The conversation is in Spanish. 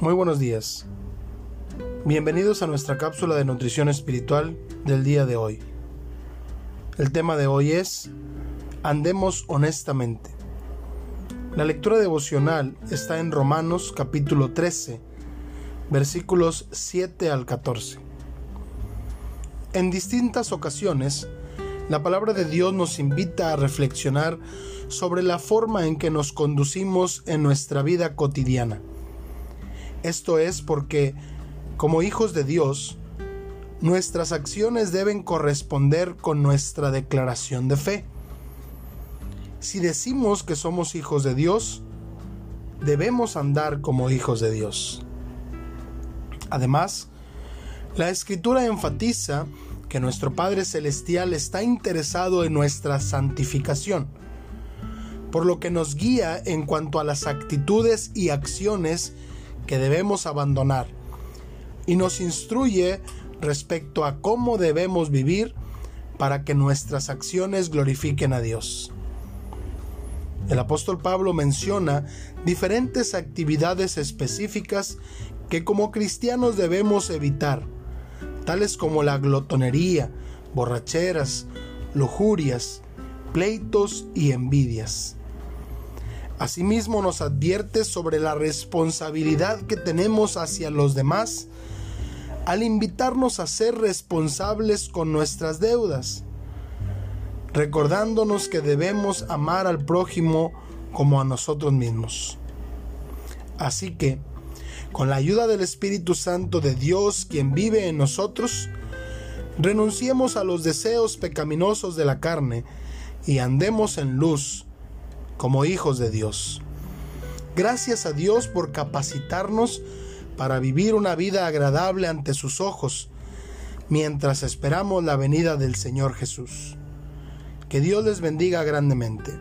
Muy buenos días. Bienvenidos a nuestra cápsula de nutrición espiritual del día de hoy. El tema de hoy es Andemos honestamente. La lectura devocional está en Romanos capítulo 13, versículos 7 al 14. En distintas ocasiones, la palabra de Dios nos invita a reflexionar sobre la forma en que nos conducimos en nuestra vida cotidiana esto es porque, como hijos de Dios, nuestras acciones deben corresponder con nuestra declaración de fe. Si decimos que somos hijos de Dios, debemos andar como hijos de Dios. Además, la escritura enfatiza que nuestro Padre Celestial está interesado en nuestra santificación, por lo que nos guía en cuanto a las actitudes y acciones que debemos abandonar y nos instruye respecto a cómo debemos vivir para que nuestras acciones glorifiquen a Dios. El apóstol Pablo menciona diferentes actividades específicas que como cristianos debemos evitar, tales como la glotonería, borracheras, lujurias, pleitos y envidias. Asimismo nos advierte sobre la responsabilidad que tenemos hacia los demás al invitarnos a ser responsables con nuestras deudas, recordándonos que debemos amar al prójimo como a nosotros mismos. Así que, con la ayuda del Espíritu Santo de Dios, quien vive en nosotros, renunciemos a los deseos pecaminosos de la carne y andemos en luz, como hijos de Dios. Gracias a Dios por capacitarnos para vivir una vida agradable ante sus ojos mientras esperamos la venida del Señor Jesús. Que Dios les bendiga grandemente.